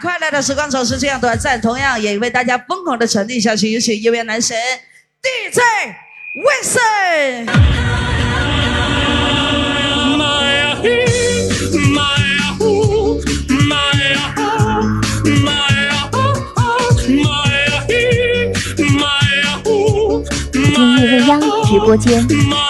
快乐的时光总是这样短暂，同样也为大家疯狂的传递下去。有请音乐男神 DJ Wilson。今日未央直播间。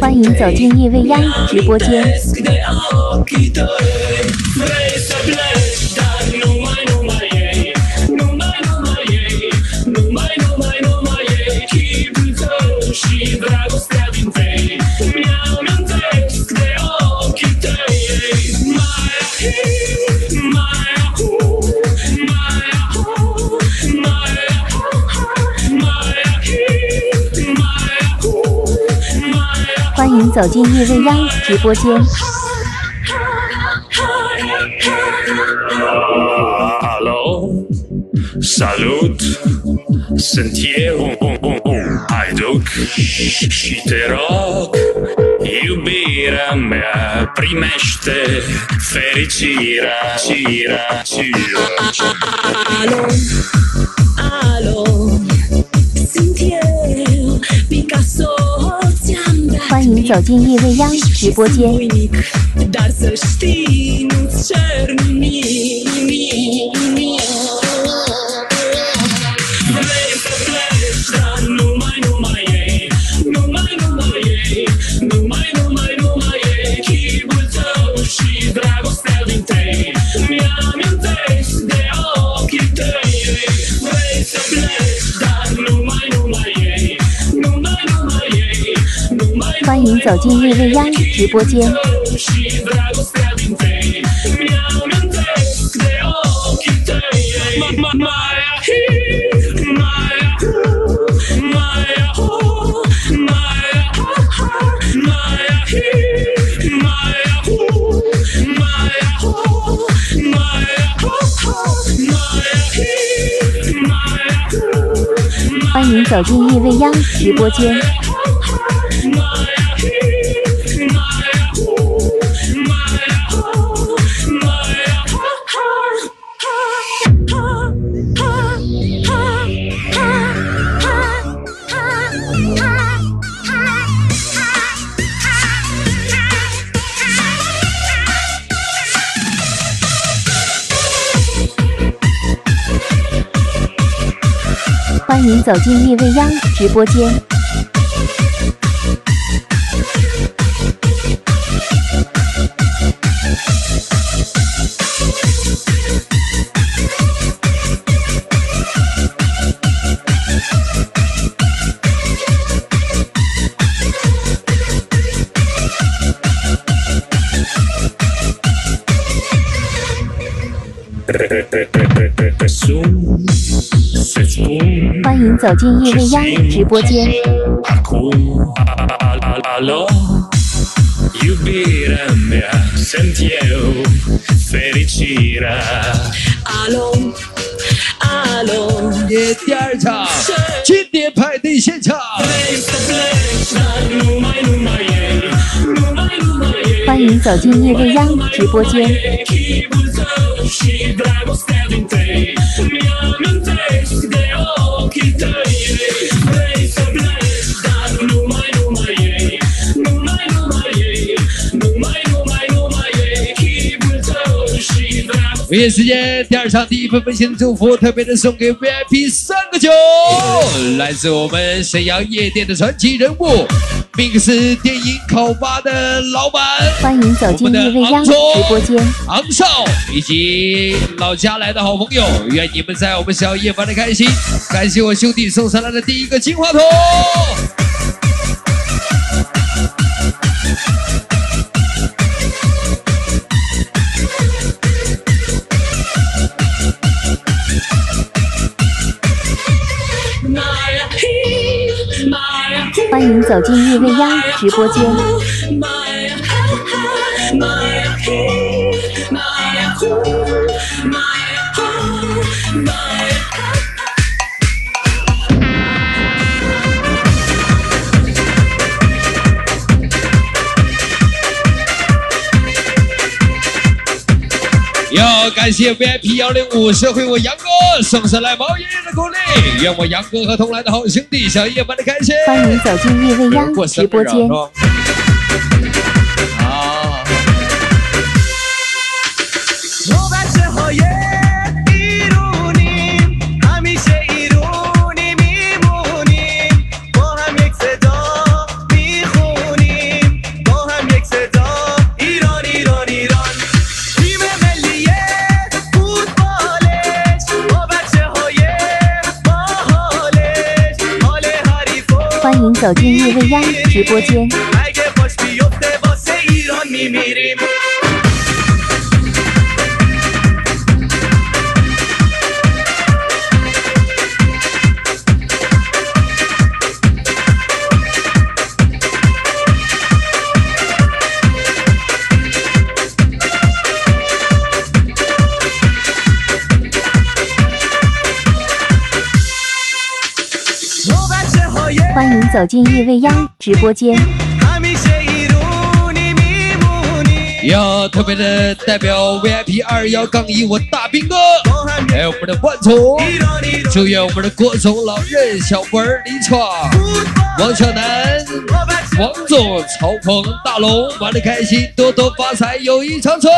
欢迎走进夜未央直播间。走进夜未央直播间。Allo, salut, sunt eu, Haiduc și te rog, iubirea mea, primește fericirea, cira, cira. Alo, alo, 走进夜未央直播间。欢迎走进夜未央直播间。欢迎走进夜未央直播间。走进夜未央直播间欢迎走进夜未央直播间。经典派对现场.欢迎走进夜未央直播间。keep dying. 午夜时间，第二场第一份温馨的祝福，特别的送给 VIP 三个九，来自我们沈阳夜店的传奇人物，Mix 电影烤吧的老板，欢迎走进夜未央直播间。昂少以及老家来的好朋友，愿你们在我们小夜玩的开心。感谢我兄弟送上来的第一个金话筒。迎走进夜未央直播间。哟感谢 VIP 幺零五社会我杨。送上来毛爷爷的鼓励，愿我杨哥和同来的好兄弟小叶玩的开心。欢迎走进叶未央直播间走进夜未央直播间。走进夜未央直播间。要特别的代表 vip 二幺杠一我大兵哥。还有我们的万总祝愿我们的郭总老任小文李闯。王小南王总曹鹏大龙玩的开心多多发财友谊长存。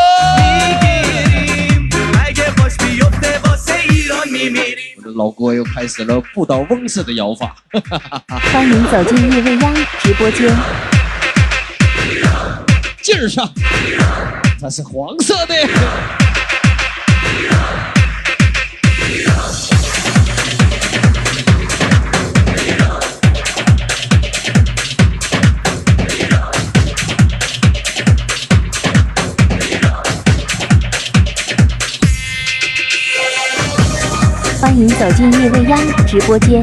我的老郭又开始了不倒翁式的摇法，欢迎走进夜未央直播间。劲儿上，它是黄色的。欢迎走进夜未央直播间。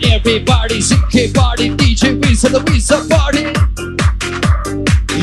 Everybody CK party DJ Wilson 的 Wilson party，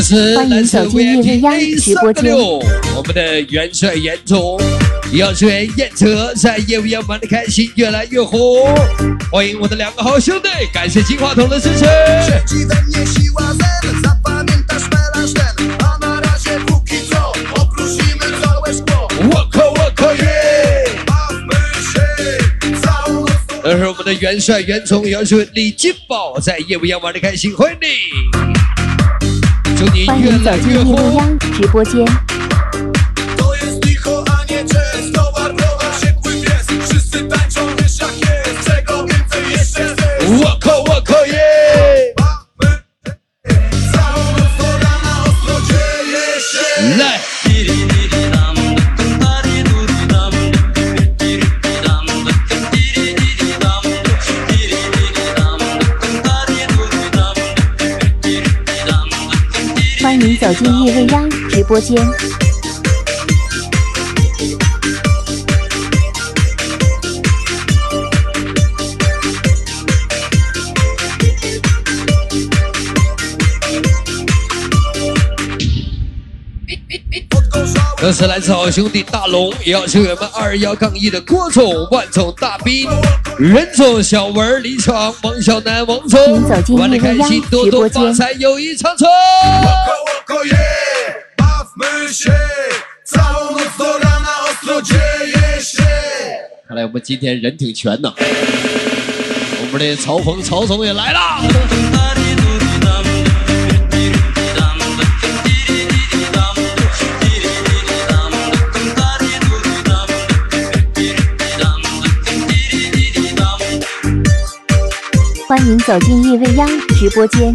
时，欢迎走进 VIP 直播间。我们的元帅严总，要祝燕泽在业务要玩的开心，越来越火。欢迎我的两个好兄弟，感谢金话筒的支持。这是我们的元帅袁总，也是李金宝，在夜不夜玩的开心，欢迎你。欢迎走进夜未。央直播间。走进夜未央直播间。这是来自好兄弟大龙，也要祝愿我们二幺杠一的郭总、万总、大兵、任总、小文、李闯、王小南、王总玩的开心，多多直播间发财，友谊长存。看来我们今天人挺全的，我们的曹鹏曹总也来啦！欢迎走进夜未央直播间。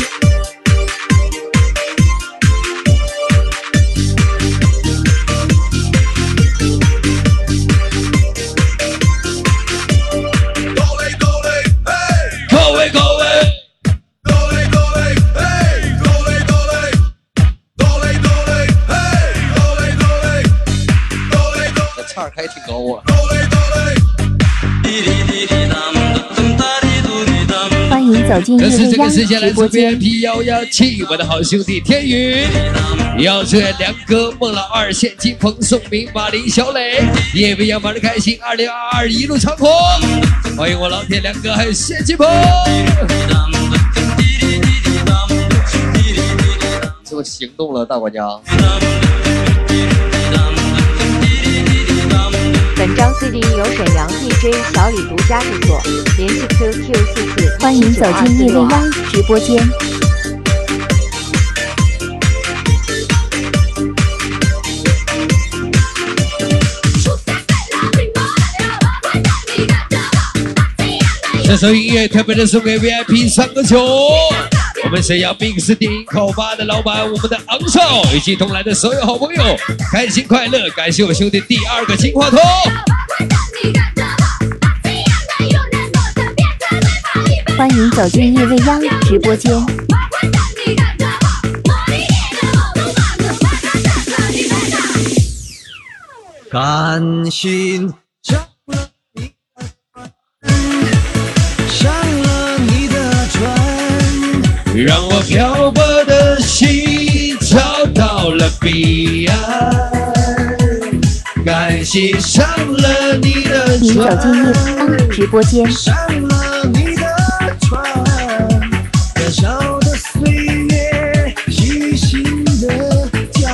走进这是夜未央这个时间来自直播间。VIP 幺幺七，我的好兄弟天宇，要祝愿梁哥、孟老二、谢金鹏、宋明、马林、小磊，夜未央玩的开心，二零二二一路长虹。欢迎我老铁梁哥，还有谢金鹏。这不行动了，大管家。本张 CD 由沈阳 DJ 小李独家制作，联系 QQ 四四欢迎走进夜未央直播间。这首音乐特别的送给 VIP 三个球，我们沈阳 Mix 电影烤吧的老板，我们的昂少以及同来的所有好朋友，开心快乐！感谢我兄弟第二个金话筒。欢迎走进夜未央直播间。甘心让我漂泊的心找到了彼岸，感谢上了你的欢迎走进夜船。直播间。上了你的船，燃烧的岁月，虚心的交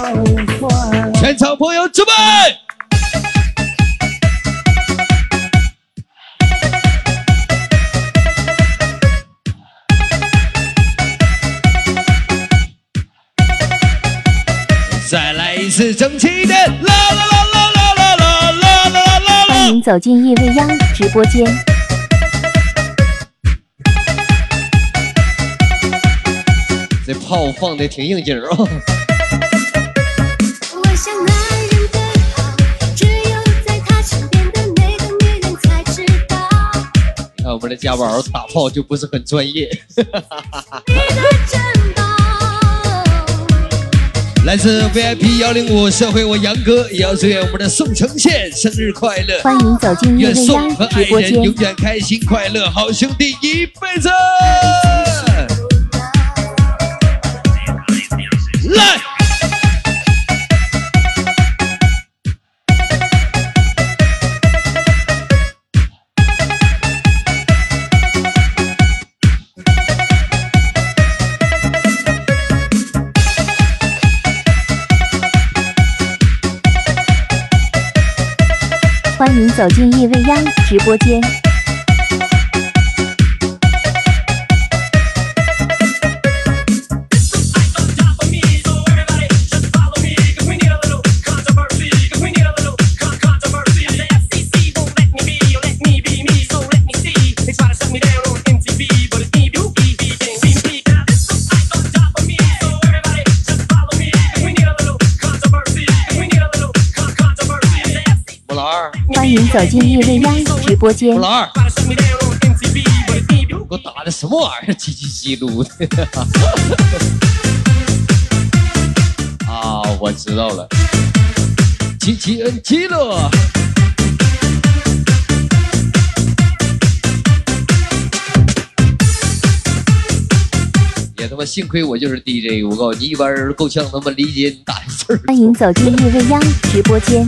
换。全场朋友准备。再来一次整齐一点，啦啦啦啦啦啦啦啦啦啦啦！欢迎走进夜未央直播间。这炮放的挺应景啊！你看我们的家宝打炮就不是很专业。来自 VIP 幺零五社会，我杨哥也要祝愿我们的宋承宪生日快乐，欢迎走进夜愿宋和爱人永。远开心快乐，好兄弟一辈子。来，欢迎走进夜未央直播间。走进夜未央直播间。老二，给我打的什么玩意儿？叽叽叽噜的。啊，我知道了，叽叽恩基了。也他妈幸亏我就是 DJ，我告诉你，一般人够呛他妈理解你打的字儿。欢迎走进夜未央直播间。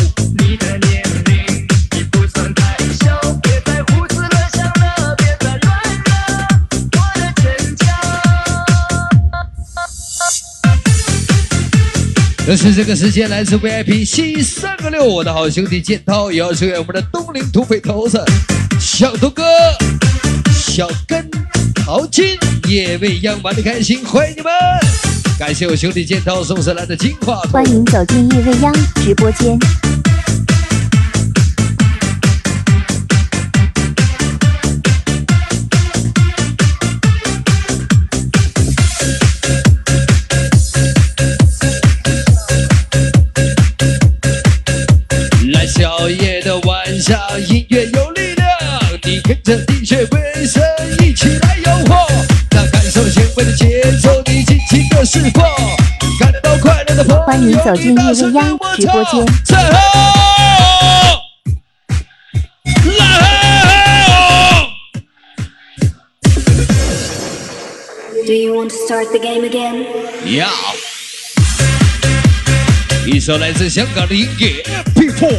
这是这个时间来自 VIP 西三个六，我的好兄弟剑涛，也要祝愿我们的东陵土匪头子小东哥、小根、淘金、夜未央玩的开心，欢迎你们！感谢我兄弟剑涛送上来的金话筒欢迎走进夜未央直播间。音乐有力量，你跟着 DJ 威声一起来诱惑，那感受前卫的节奏，你尽情的释放，感到快乐的朋友，欢迎走进夜未央直播间。！Do you want to start the game again? Yeah.！一首来自香港的音乐《People》。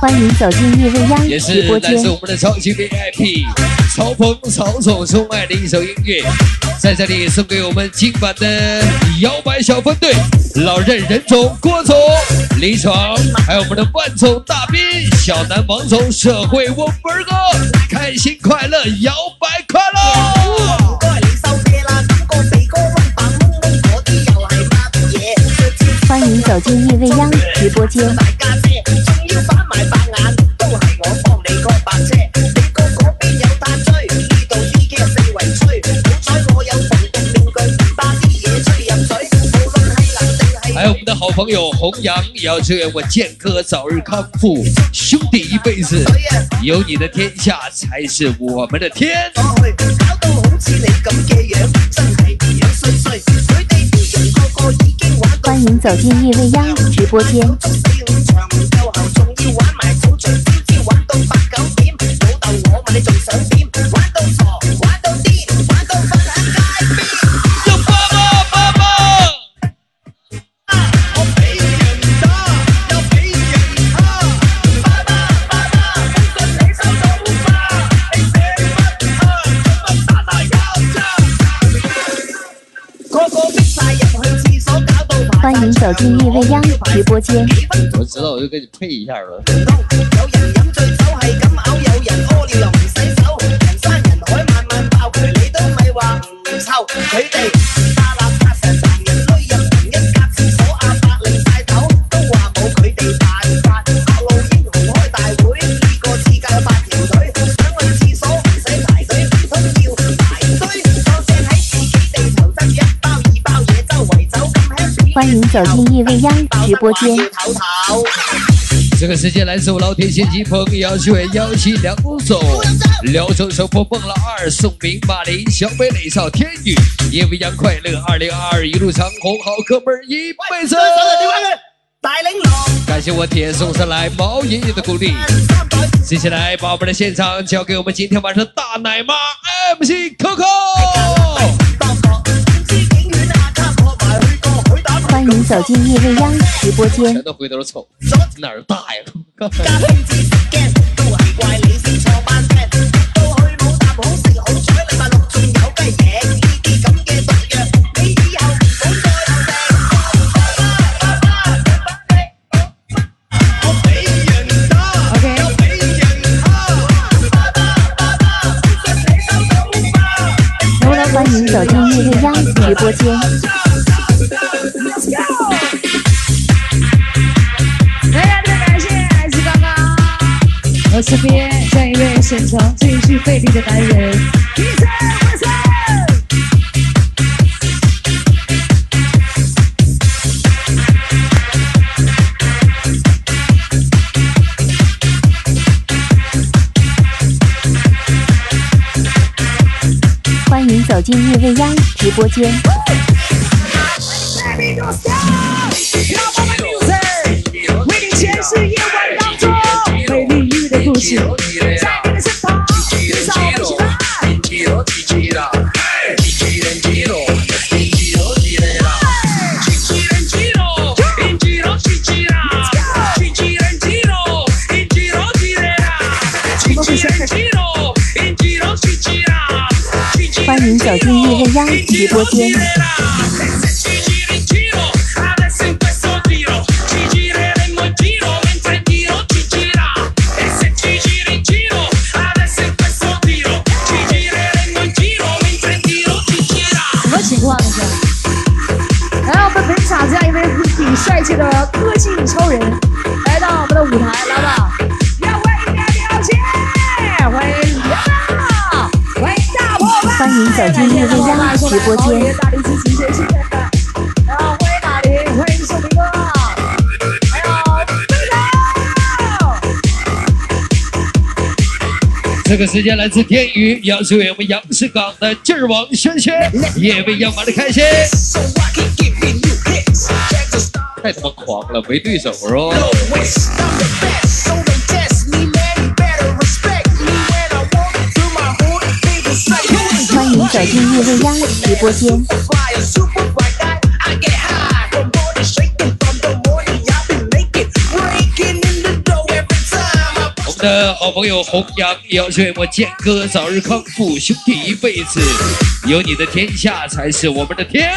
欢迎走进夜未央也直播间是来自。我们的超级 VIP 曹鹏曹总钟爱的一首音乐，在这里送给我们今晚的摇摆小分队，老任任总、郭总、李闯，还有我们的万总、大兵、小南、王总、社会我本儿哥，开心快乐，摇摆快樂！該你收嗲啦，感覺鼻哥窿白蒙蒙嗰啲又係乜嘢？欢迎走进夜未央直播間。朋友弘扬，也要祝愿我健哥早日康复，兄弟一辈子，有你的天下才是我们的天。我去，搞到好似你咁嘅樣，真係樣衰衰。佢哋啲人個個已經玩到欢迎走进夜未央直播间。足四五場唔夠喉，仲要玩埋玩到八九點。老豆我問你仲想點？欢迎走进夜未央直播间。我知道，我就给你配一下了。有人飲醉酒係咁嘔，有人屙尿又唔洗手，人山人海慢慢爆，你都咪話唔臭。佢哋欢迎走进夜未央直播间。这个时间来自我老铁先机朋友，就会邀请梁总、辽州首富孟老二、宋明、马林、小北磊少、天宇，夜未央快乐，二零二二一路长虹，好哥们一辈子。大領狼。感谢我铁送上来毛爷爷的鼓励。接下来把我们的现场交给我们今天晚上大奶妈 MC Coco。欢迎走进叶未央直播间全。都回头瞅，哪儿大呀？欢迎走进叶未央直播间。大家的感谢来自刚刚我身边这样一位现场最具魅力的男人，Peter Wilson。欢迎走进夜未央直播间。欢迎走进叶未央直播间。播间。大力支持，谢谢。然后欢迎大林，欢迎哥，还有队长。这个时间来自天宇，杨是为我们杨氏港的劲儿王轩轩，也为杨玩的开心。太他妈狂了，没对手是走进叶未央直播间。我们的好朋友弘扬，要是为我健哥早日康复，兄弟一辈子，有你的天下才是我们的天。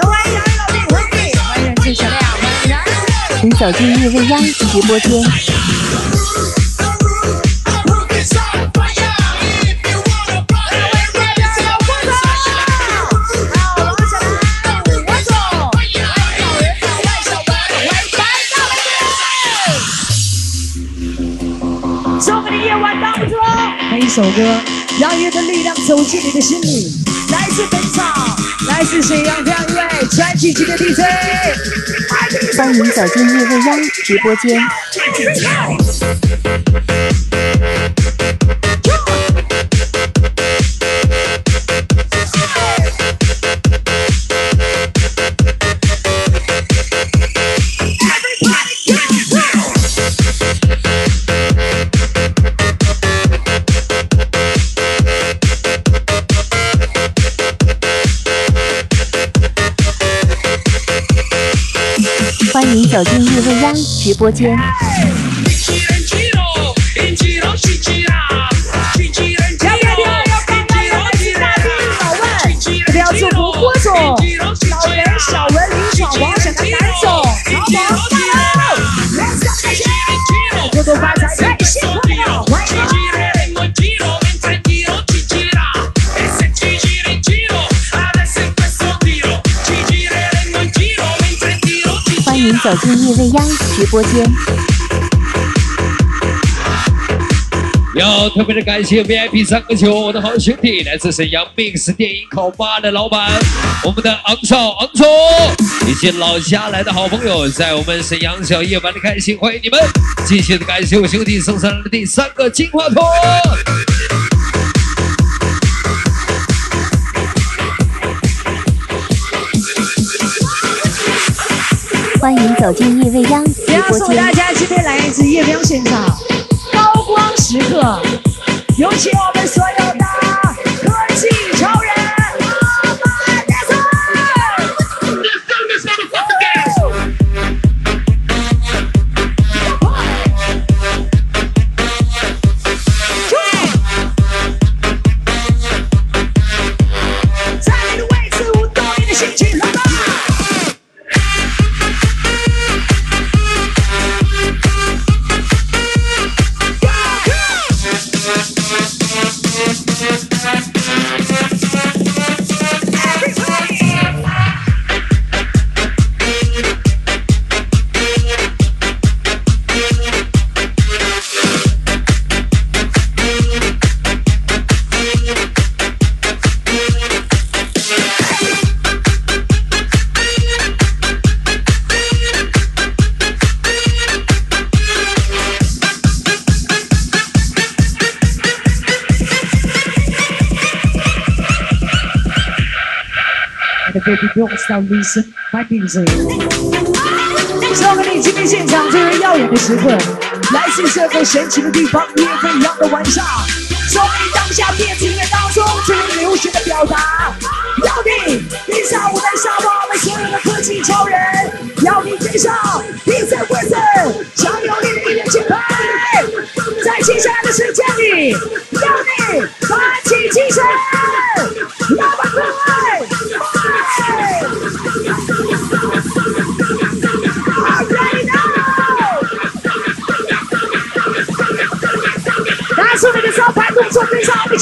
欢迎杨老弟，欢迎欢迎郑学亮，欢迎然。请走进叶未央直播间。首歌，让乐的力量走进你的心里。来自本场，来自沈阳这样一位传奇级的 DJ，欢迎走进叶未央直播间。欢迎走进叶未央直播间。要不要听？要帮大家来自大兵老万，特别要祝福郭总、老人、小文、林闯、王沈的南总、老王大佬，人生开心，多多发财，开心快乐，走进叶未央直播间。要特别的感谢 VIP 三个球，我的好兄弟，来自沈阳 Mix 电影烤吧的老板，我们的昂少昂总，以及老家来的好朋友，在我们沈阳小夜玩的开心，欢迎你们！继续的感谢我兄弟送上来的第三个金话筒。欢迎走进夜未央直播送大。家今天来自叶亮现场高光时刻，有请我们所有的 the baby don't stop losing my music. 送给你今天现场最为耀眼的时刻，来自这个神奇的地方，夜飞扬的晚上，送给你当下电子乐当中最流行的表达。要你披上我的沙包，为所有的科技超人，要你跟上 DJ Wilson，享有你的音乐节拍。在接下来的时间里，要你打起精神，要把各拿出你的招牌动作，跟上我们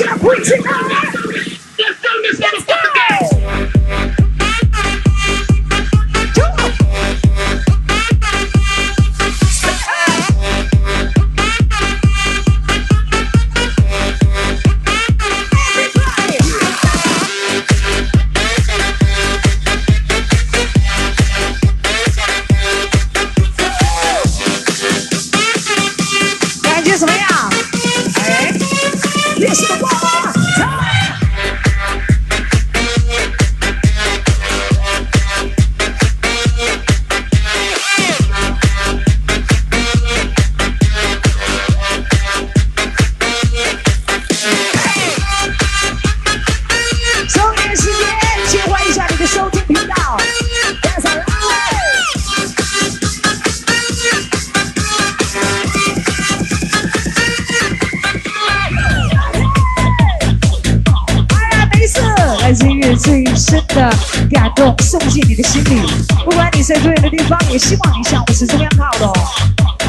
在多远的地方，也希望你向我是这样靠的。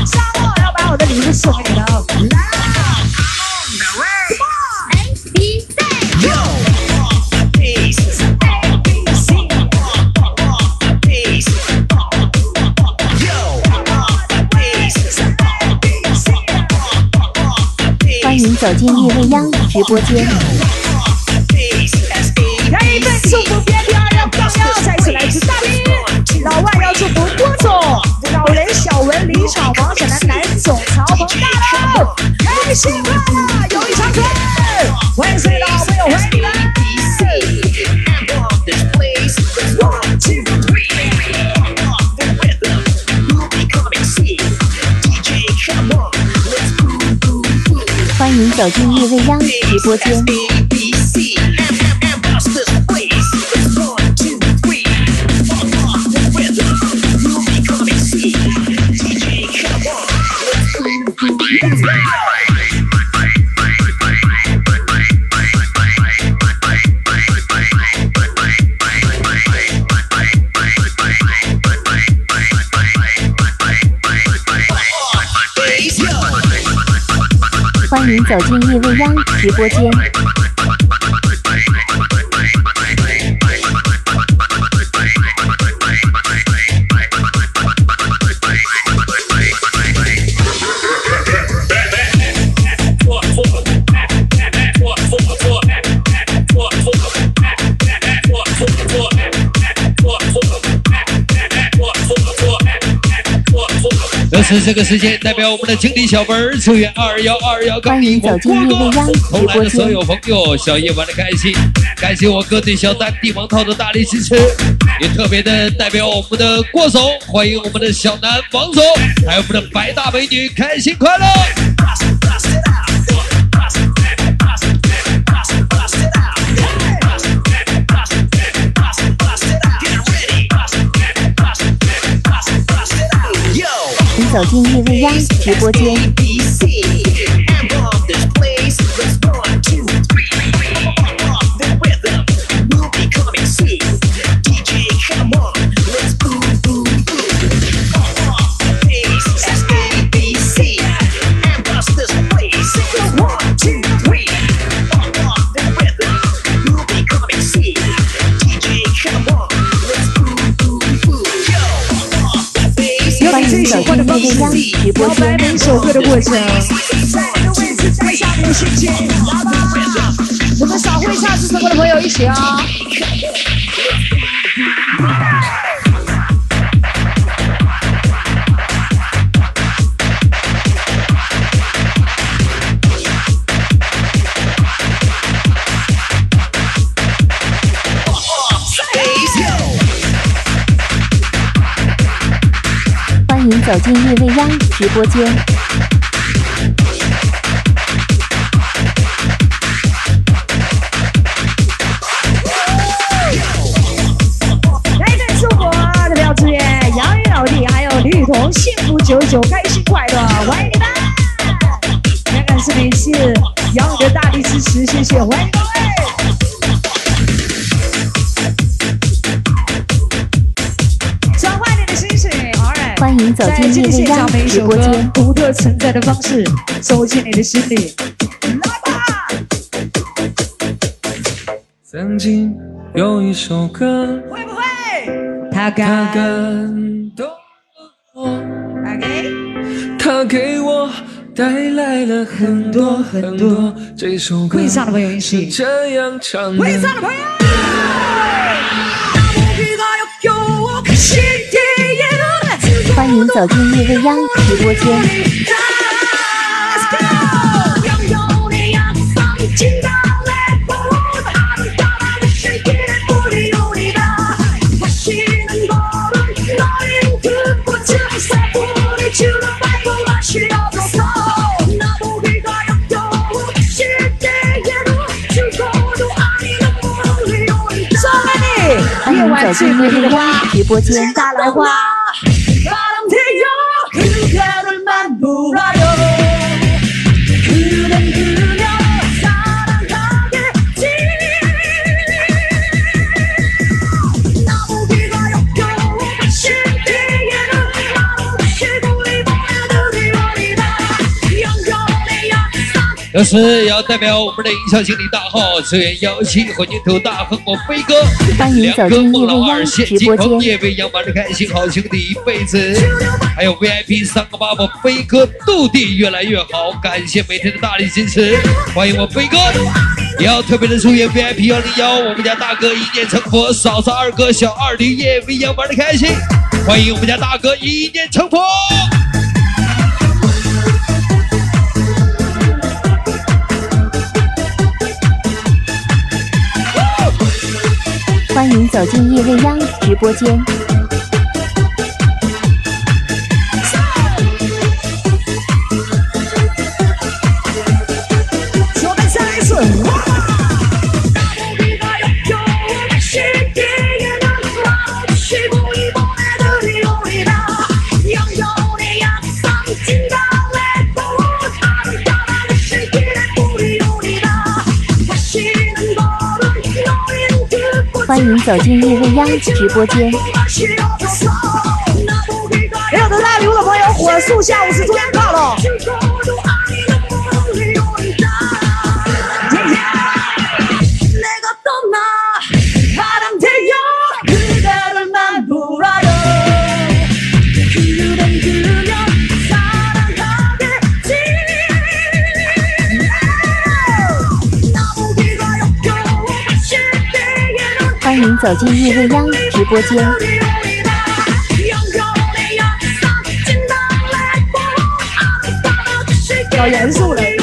沙漠要把我的礼物送给你了，来。欢迎走进夜未央直播间。来一份祝福别漂亮放腰，再次来自大林。老外要祝福郭总、老人小文、李闯、王小南、南总、曹鹏大佬，开心快乐，友谊长存。欢迎所有的好朋友，欢迎你们。欢迎走进夜未央直播间。欢迎走进夜未央直播间。这是这个时间，代表我们的经理小文儿，祝愿二幺二幺杠一我郭哥同来的所有朋友，小夜玩的开心，感谢我哥对小丹帝王套的大力支持，也特别的代表我们的郭总，欢迎我们的小南王总，还有我们的白大美女，开心快乐。走进易未央直播间。央直播摇摆间。每首歌的过程，在你的位置带上你的心情，来吧！我们小会唱是什么的朋友一起啊！走进夜未央直播间。来一份祝福，特别要祝愿杨宇老弟还有李雨桐幸福久久，开心快乐，欢迎你们！也感谢每次杨宇的大力支持，谢谢，欢迎各位！走在进夜未央直播间。独特存在的方式，走进你的心里。曾经有一首歌，会不会？他感动我，打给它给我带来了很多很多。这首歌会唱的朋友一是起，这样唱的。会唱的朋友。走进夜未央直播间。欢迎走进夜未央直播间。大兰花。同时也要代表我们的营销经理大号，支援幺七混凝土大亨我飞哥，欢迎两哥走进夜孟老二，未央现金直播间。红叶未央玩的开心，好兄弟一辈子，还有 VIP 三个八我飞哥斗地越来越好，感谢每天的大力支持，欢迎我飞哥。也要特别的祝愿 VIP 幺零幺，我们家大哥一念成佛，嫂子二哥小二驴叶未央玩的开心，欢迎我们家大哥一念成佛。欢迎走进夜未央直播间。欢迎走进叶未央直播间。没有得到礼物的朋友，火速下午是中到了。欢迎走进夜未央直播间。要严肃了。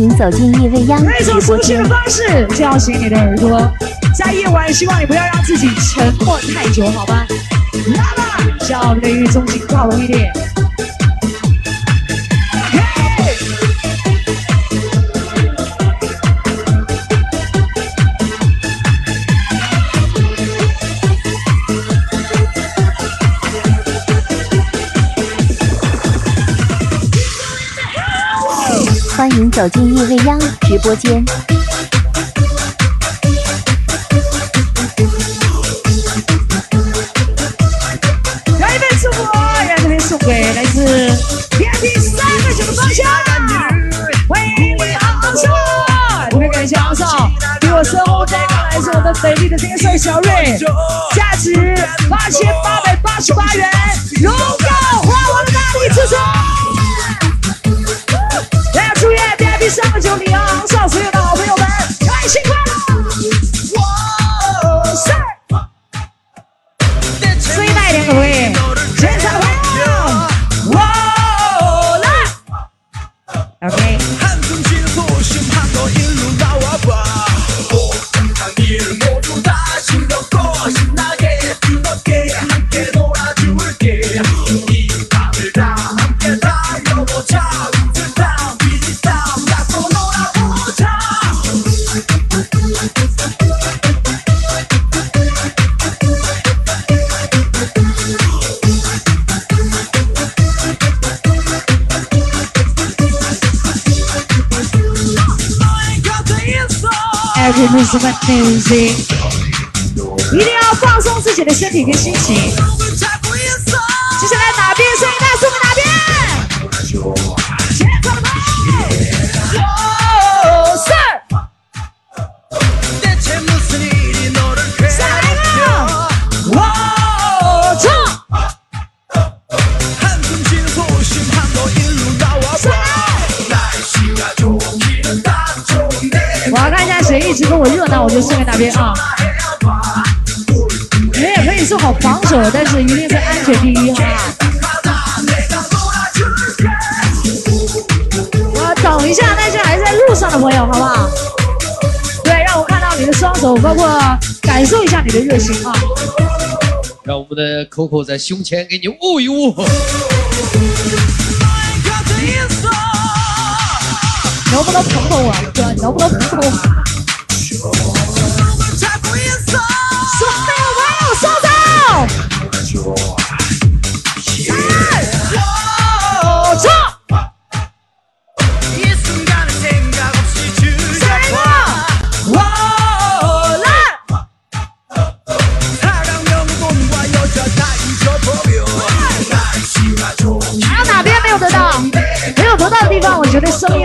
迎走进夜未央一直播间种抒情的。方式叫醒你的耳朵，在夜晚，希望你不要让自己沉默太久，好吗？来吧，叫你的语重心靠拢一点。欢迎走进夜未央直播间。来一份祝福，让这边送给来自 VIP 三个九的方向，欢迎你昂少，特别感谢昂少，比我身后这个来自我们美丽的天帅小瑞，价值八千八百八十八元，荣耀花王的大力支持。下九零啊，向所有的好朋友们开心快！一定要放松自己的身体跟心情。我就送给哪边啊。你们也可以做好防守，但是一定是安全第一，哈。啊？我等一下，那些还在路上的朋友，好不好？对，让我看到你的双手，包括感受一下你的热情啊！让我们的 Coco 在胸前给你捂一捂。能不能捧捧我，哥？能不能捧捧我？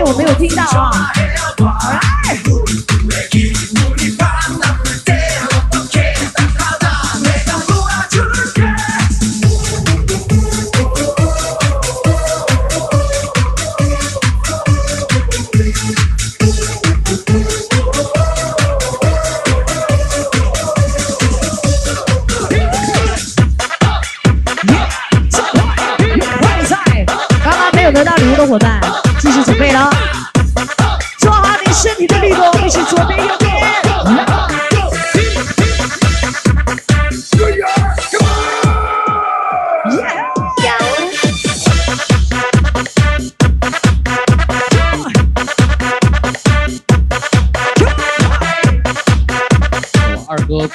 我没有听到啊。来，快赛！刚刚没有得到礼物的伙伴，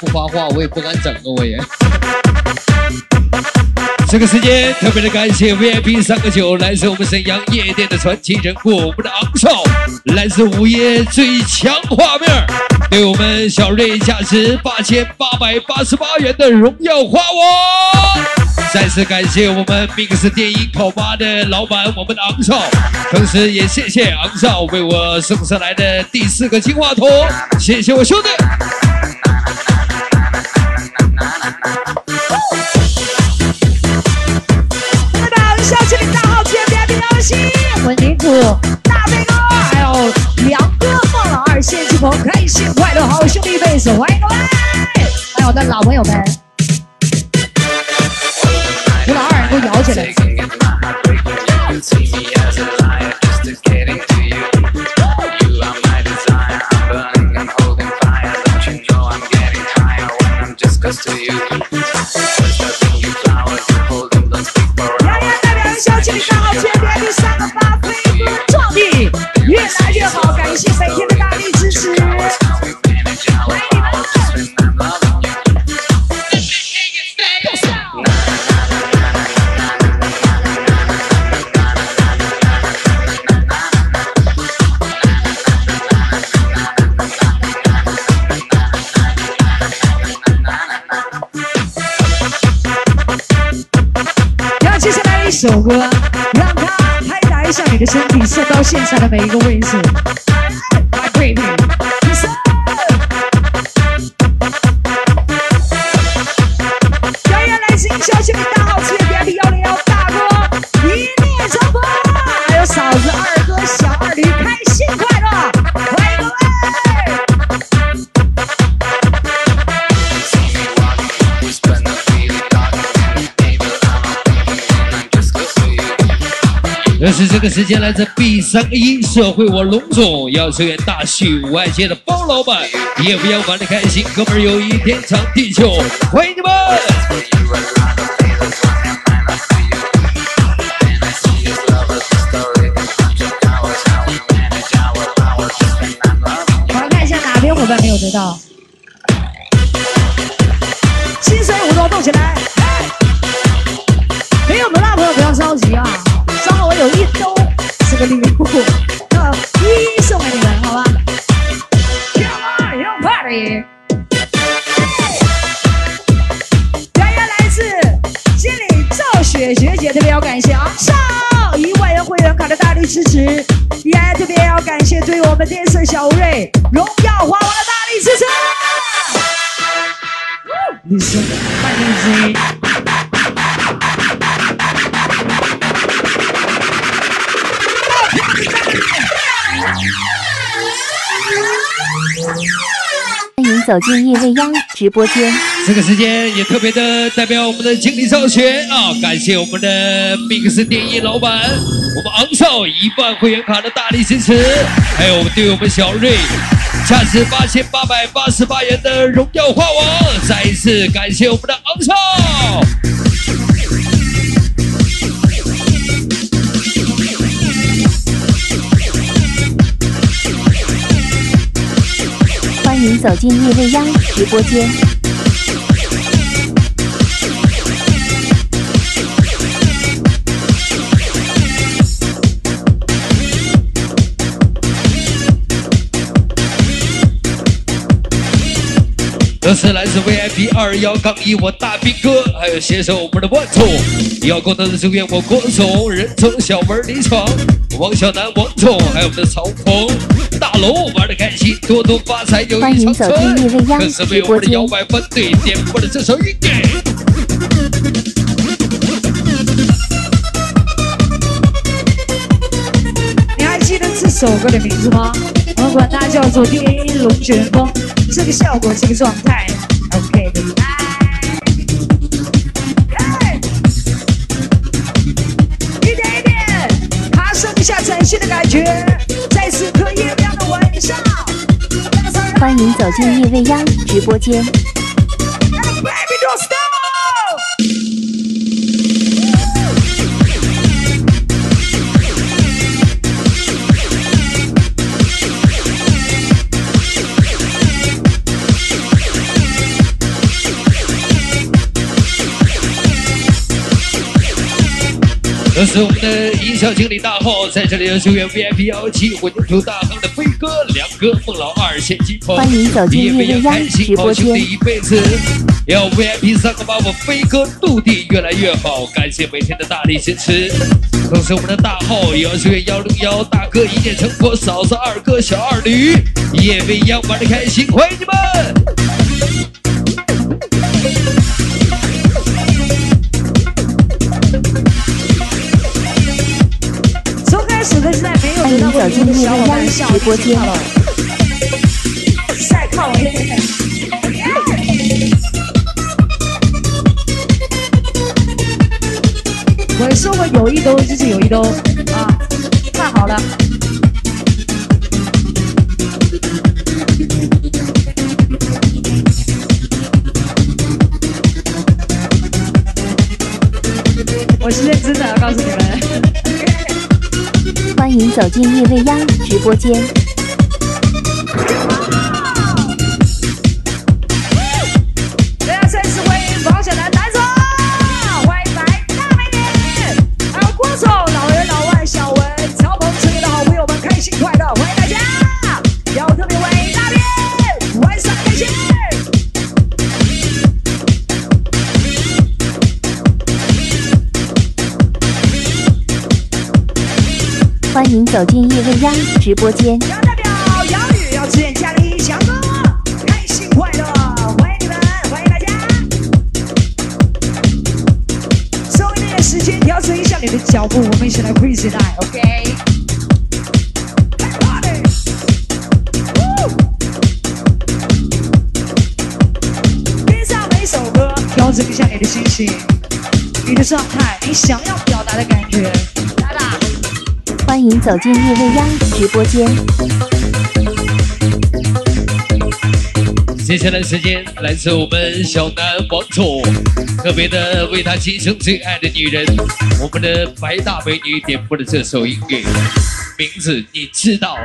不发话，我也不敢整啊，我也。这个时间特别的感谢 VIP 三个九，来自我们沈阳夜店的传奇人物，我们的昂少，来自午夜最强画面，对我们小瑞价值八千八百八十八元的荣耀花王。再次感谢我们 Mix 电音烤吧的老板，我们的昂少，同时也谢谢昂少为我送上来的第四个金话筒，谢谢我兄弟。混凝土大飞哥，还有梁哥、孟老二、谢继鹏，开心快乐好兄弟贝斯，欢迎各位，还有我的老朋友们，吴老二，给我摇起来。洋洋代表小气的大号打一下你的身体，送到现场的每一个位置。但是这个时间来自 B 三个一社会我龙总，要支援大戏五爱街的包老板，也不要玩的开心，哥们儿友谊天长地久，欢迎你们！我要看一下哪边伙伴没有得到。清水舞动动起来！没有得到的朋友不要着急啊，一刀，是个礼物，那一送给你们，好吧？Come on, y o r y 来自经理赵雪学姐，特别要感谢啊，上一万元会员卡的大力支持，也特别要感谢对我们电视小吴瑞荣耀花王的大力支持。你是半天。欢迎走进夜未央直播间。这个时间也特别的代表我们的经理赵学啊，感谢我们的 Mix 电音老板，我们昂少一万会员卡的大力支持，还有我们对我们小瑞价值八千八百八十八元的荣耀花王，再一次感谢我们的昂少。欢迎走进夜未央直播间。这是来自 VIP 二幺杠一我大兵哥，还有携手我们的万总，要共同的祝愿我郭总、人称、小门、李闯、王小南、王总，还有我们的曹鹏、大龙玩的开心，多多发财，有一长春。更是为我们的摇摆分队点播的这首音乐。你还记得这首歌的名字吗？我们管它叫做《电音龙卷风》，这个效果，这个状态，OK 的。来，一点一点，爬升一下崭新的感觉，欢迎走进夜未央直播间。这是我们的音效经理大号，在这里要祝愿 VIP 幺七混凝土大亨的飞哥、梁哥、孟老二、谢金鹏，欢迎走进夜未央夜未央开心高直播间一辈子。要 VIP 三个八我飞哥陆地越来越好，感谢每天的大力支持。同时我们的大号也要祝愿幺零幺大哥一念成佛，嫂子二哥小二驴，夜未央玩的开心，欢迎你们！没有得到过你们的小伙伴笑，直播间再靠我一点。我说过有一兜就是有一兜啊，看好了。我是认真的，告诉你们。欢迎走进夜未央直播间。欢迎走进夜未央直播间。杨代表杨宇要支援家里强哥，开心快乐，欢迎你们，欢迎大家。稍微一点时间，调整一下你的脚步，我们一起来 crazy night，OK？、边上每首歌，调整一下你的心情、你的状态、你想要表达的感觉。欢迎走进夜未央直播间。接下来时间来自我们小南王总，特别的为他今生最爱的女人，我们的白大美女点播的这首音乐，名字你知道。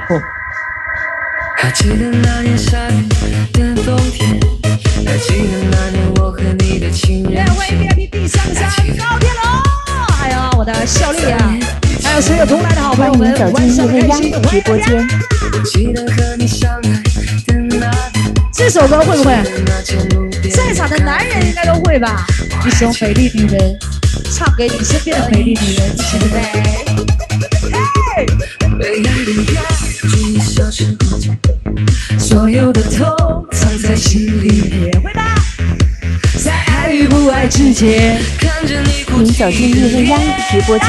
还记得那年夏天的冬天，还记得那年我和你的情人两位 VIP 第三张高天龙，还有我的小丽啊，还有所有同来的好朋友们，欢迎进入丫丫直播间。这首歌会不会？在场的男人应该都会吧？一首美丽女人，唱给你身边的美丽女人。预备，嘿！消失不见，所有的痛藏在心里。对不对？嘿起。欢迎走进夜未央直播间。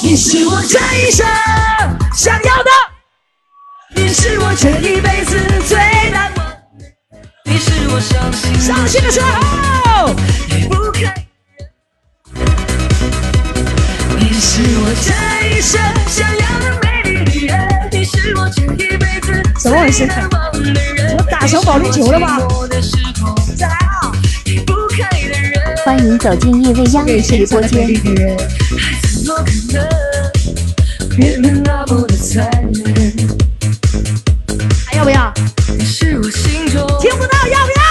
你是我这一生想要的，你是我这一辈子最难忘。你是我伤心伤心的时候，离不开。你是我这一生想要的美丽女人，你是我这一辈子怎么回事？难忘的人。怎么打成保龄球了吗？欢迎走进夜未央给直播间？还要不要？你是我心中听不到，要不要？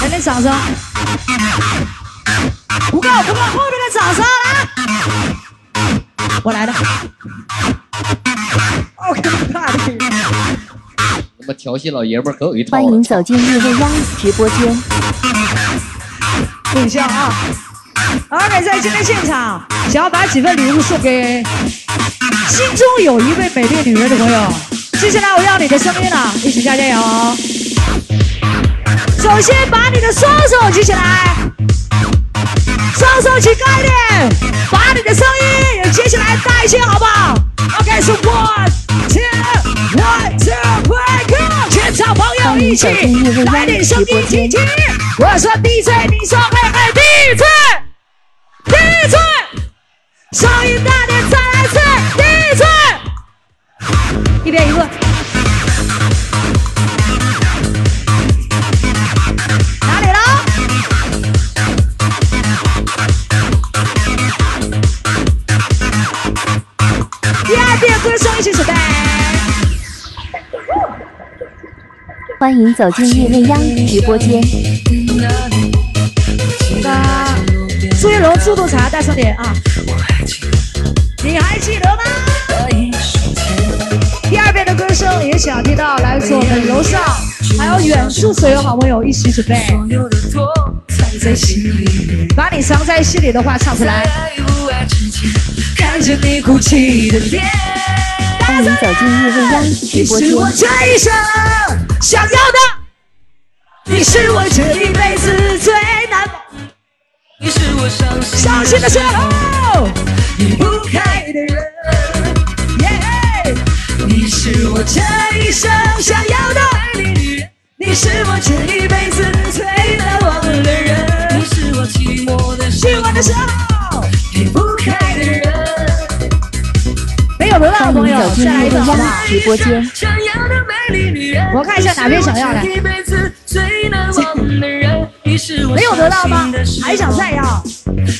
来点掌声！不够，不够，后面的掌声来！我来了。OK，怕的。他妈调戏老爷们儿可有一套了。欢迎走进夜未央直播间。等一下啊！而美在今天现场，想要把几份礼物送给心中有一位美丽女人的朋友。接下来我要你的声音了，一起加加油！首先把你的双手举起来，双手举高一点，把你的声音也接起来大一些，好不好？OK，是 one two one 全场朋友一起来点声音听听。我说 DJ，你说嘿嘿，DJ，DJ，声音大点，再来一次，DJ，一边一个。欢迎走进夜未央直播间。那朱一龙猪肚茶大声点啊！你还记得吗？第二遍的歌声也想听到来自我们楼上还有远处所有好朋友一起准备。藏在心里，把你藏在心里的话唱出来。看着你哭泣的脸，欢迎走进夜未央直播间。想要的，你是我这一辈子最难忘。你是我伤心的时候离不开的人，耶！你是我这一生想要的你是我这一辈子最难忘的人。你是我寂寞的时候走进个好不好？直播间。想要的美丽女人，我看一下哪边想要来你是我这一辈子最难忘的人，你是我没有得到吗伤心的时？候还想再要？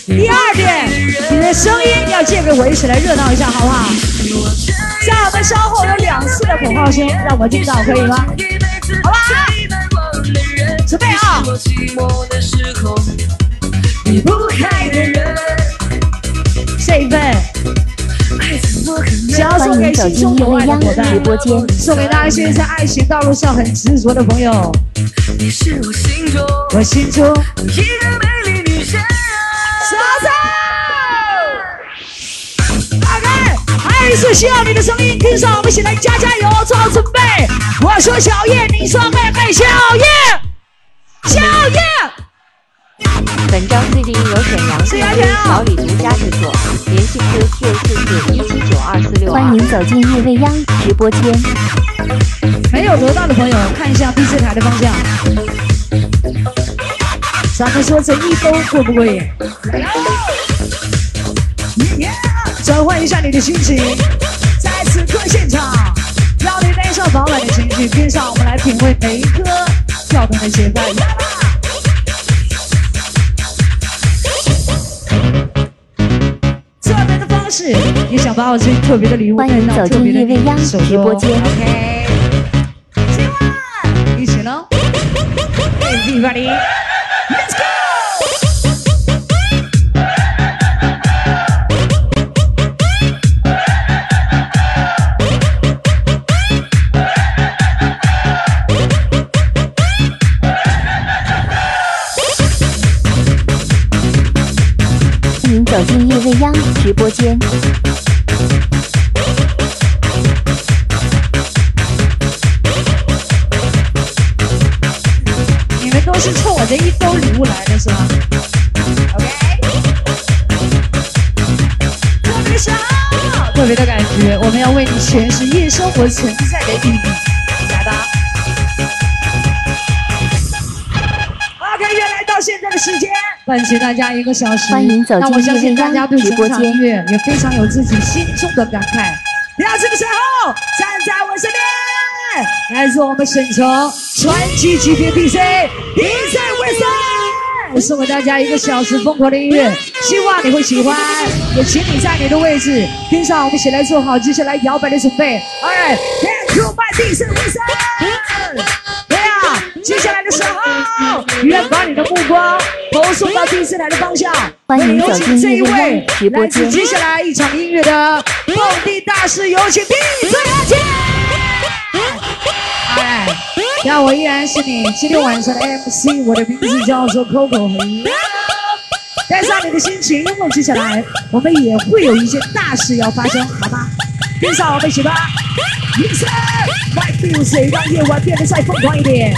第二遍，你的声音要借给我，一起来热闹一下，好不好？在我们稍后有两次的口号声，让我听到，可以吗？好吧，准备啊！我寂寞的时候，离不开的人，这一份爱怎么可能？想要送给心中有爱的伙伴，直播间送给那些在爱情道路上很执着的朋友。你是我心中我心中一个美丽女神。手手，OK，还有一次需要你的声音，跟上我们一起来加加油，做好准备。我说小叶，你说妹妹，小叶，小叶。本章最近由沈阳 DJ 小李独家制作，联系 QQ 四四一七九二四六。欢迎走进夜未央直播间。没有得到的朋友，看一下 DJ 台的方向。咱们说这一周过不过瘾？转换一下你的心情，在此刻现场，让你带上饱满的情绪，跟上我们来品味每一颗跳动的节拍。式，也想把我这特别的礼物带到特别的夜未央手直播间 OK，今晚一起喽，Everybody，Let's go！欢迎走进夜未央直播间。活存在的意义，来吧。OK，原来到现在的时间，伴随大家一个小时，欢迎走进那我相信大家对整场直播间音乐也非常有自己心中的感慨。不要这个时候站在我身边，来自我们省城传奇级别 DJ DJ wilson 送给大家一个小时疯狂的音乐，希望你会喜欢。也请你在你的位置跟上，我们一起来做好接下来摇摆的准备。All right，Let's go my DJ wilson。对啊，接下来的时候，愿把你的目光投送到第四台的方向。欢迎走请这一位来自接下来一场音乐的蹦迪大师，有请第四阿姐。哎，那我依然是你今天晚上的 MC，我的名字叫做 Coco，很带上你的心情，因为接下来我们也会有一些大事要发生，好吗？跟上我们一起吧！一三，My Music，让夜晚变得再疯狂一点。